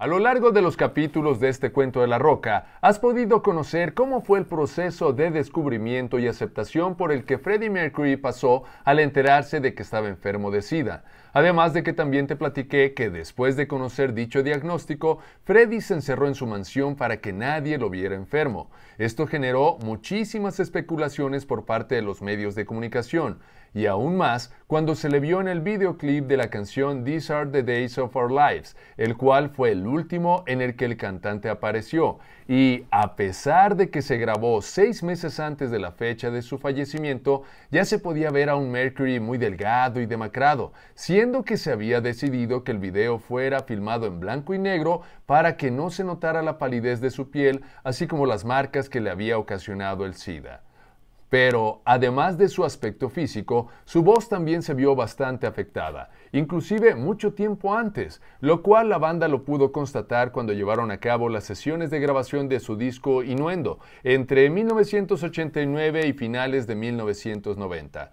A lo largo de los capítulos de este cuento de la roca, has podido conocer cómo fue el proceso de descubrimiento y aceptación por el que Freddie Mercury pasó al enterarse de que estaba enfermo de SIDA. Además de que también te platiqué que después de conocer dicho diagnóstico, Freddie se encerró en su mansión para que nadie lo viera enfermo. Esto generó muchísimas especulaciones por parte de los medios de comunicación y aún más cuando se le vio en el videoclip de la canción These Are the Days of Our Lives, el cual fue el último en el que el cantante apareció. Y a pesar de que se grabó seis meses antes de la fecha de su fallecimiento, ya se podía ver a un Mercury muy delgado y demacrado, siendo que se había decidido que el video fuera filmado en blanco y negro para que no se notara la palidez de su piel, así como las marcas que le había ocasionado el SIDA. Pero además de su aspecto físico, su voz también se vio bastante afectada, inclusive mucho tiempo antes, lo cual la banda lo pudo constatar cuando llevaron a cabo las sesiones de grabación de su disco Inuendo entre 1989 y finales de 1990.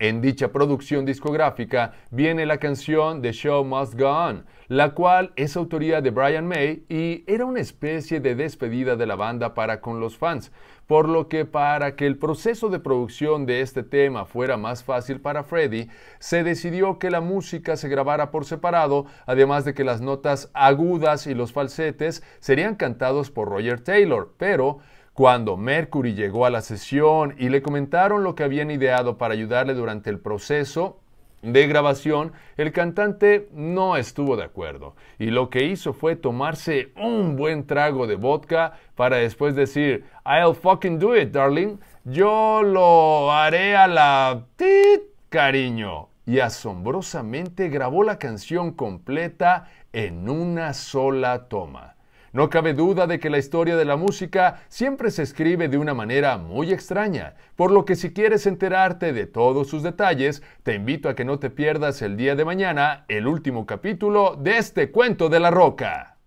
En dicha producción discográfica viene la canción The Show Must Go On, la cual es autoría de Brian May y era una especie de despedida de la banda para con los fans, por lo que para que el proceso de producción de este tema fuera más fácil para Freddie, se decidió que la música se grabara por separado, además de que las notas agudas y los falsetes serían cantados por Roger Taylor, pero cuando Mercury llegó a la sesión y le comentaron lo que habían ideado para ayudarle durante el proceso de grabación, el cantante no estuvo de acuerdo y lo que hizo fue tomarse un buen trago de vodka para después decir, I'll fucking do it, darling, yo lo haré a la tit, cariño. Y asombrosamente grabó la canción completa en una sola toma. No cabe duda de que la historia de la música siempre se escribe de una manera muy extraña, por lo que si quieres enterarte de todos sus detalles, te invito a que no te pierdas el día de mañana el último capítulo de este cuento de la roca.